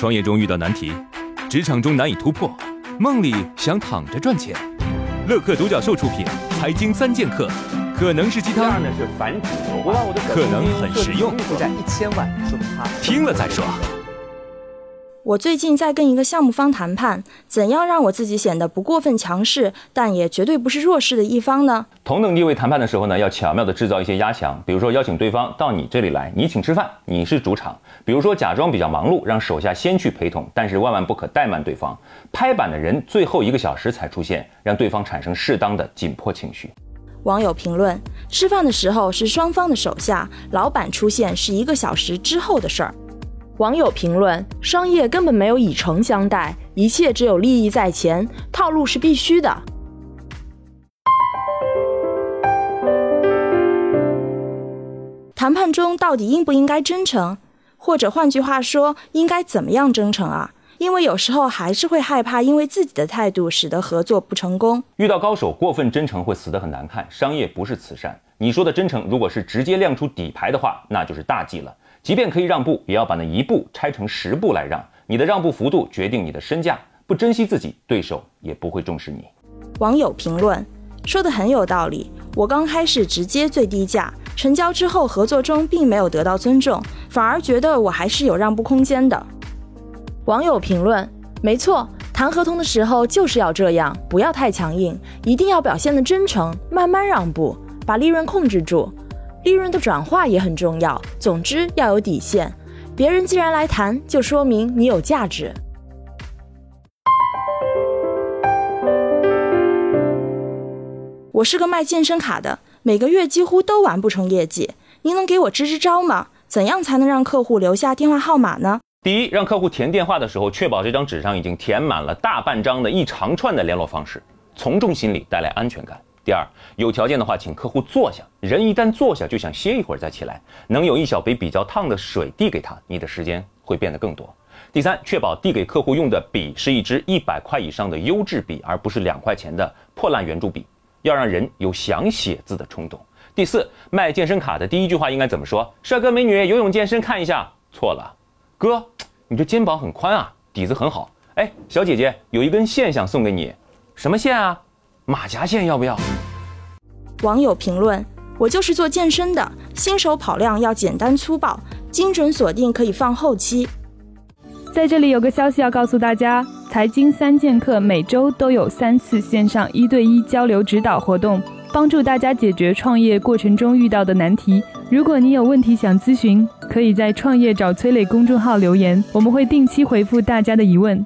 创业中遇到难题，职场中难以突破，梦里想躺着赚钱。乐客独角兽出品，《财经三剑客》可能是鸡汤，可能很实用。听了再说。我最近在跟一个项目方谈判，怎样让我自己显得不过分强势，但也绝对不是弱势的一方呢？同等地位谈判的时候呢，要巧妙地制造一些压强，比如说邀请对方到你这里来，你请吃饭，你是主场；比如说假装比较忙碌，让手下先去陪同，但是万万不可怠慢对方。拍板的人最后一个小时才出现，让对方产生适当的紧迫情绪。网友评论：吃饭的时候是双方的手下，老板出现是一个小时之后的事儿。网友评论：商业根本没有以诚相待，一切只有利益在前，套路是必须的。谈判中到底应不应该真诚？或者换句话说，应该怎么样真诚啊？因为有时候还是会害怕，因为自己的态度使得合作不成功。遇到高手过分真诚会死得很难看。商业不是慈善，你说的真诚，如果是直接亮出底牌的话，那就是大忌了。即便可以让步，也要把那一步拆成十步来让。你的让步幅度决定你的身价。不珍惜自己，对手也不会重视你。网友评论说的很有道理。我刚开始直接最低价成交之后，合作中并没有得到尊重，反而觉得我还是有让步空间的。网友评论没错，谈合同的时候就是要这样，不要太强硬，一定要表现的真诚，慢慢让步，把利润控制住。利润的转化也很重要。总之要有底线。别人既然来谈，就说明你有价值。我是个卖健身卡的，每个月几乎都完不成业绩。您能给我支支招吗？怎样才能让客户留下电话号码呢？第一，让客户填电话的时候，确保这张纸上已经填满了大半张的一长串的联络方式，从众心理，带来安全感。第二，有条件的话，请客户坐下。人一旦坐下，就想歇一会儿再起来。能有一小杯比较烫的水递给他，你的时间会变得更多。第三，确保递给客户用的笔是一支一百块以上的优质笔，而不是两块钱的破烂圆珠笔，要让人有想写字的冲动。第四，卖健身卡的第一句话应该怎么说？帅哥美女，游泳健身看一下。错了，哥，你这肩膀很宽啊，底子很好。哎，小姐姐，有一根线想送给你，什么线啊？马甲线要不要？网友评论：我就是做健身的，新手跑量要简单粗暴，精准锁定可以放后期。在这里有个消息要告诉大家：财经三剑客每周都有三次线上一对一交流指导活动，帮助大家解决创业过程中遇到的难题。如果你有问题想咨询，可以在“创业找崔磊”公众号留言，我们会定期回复大家的疑问。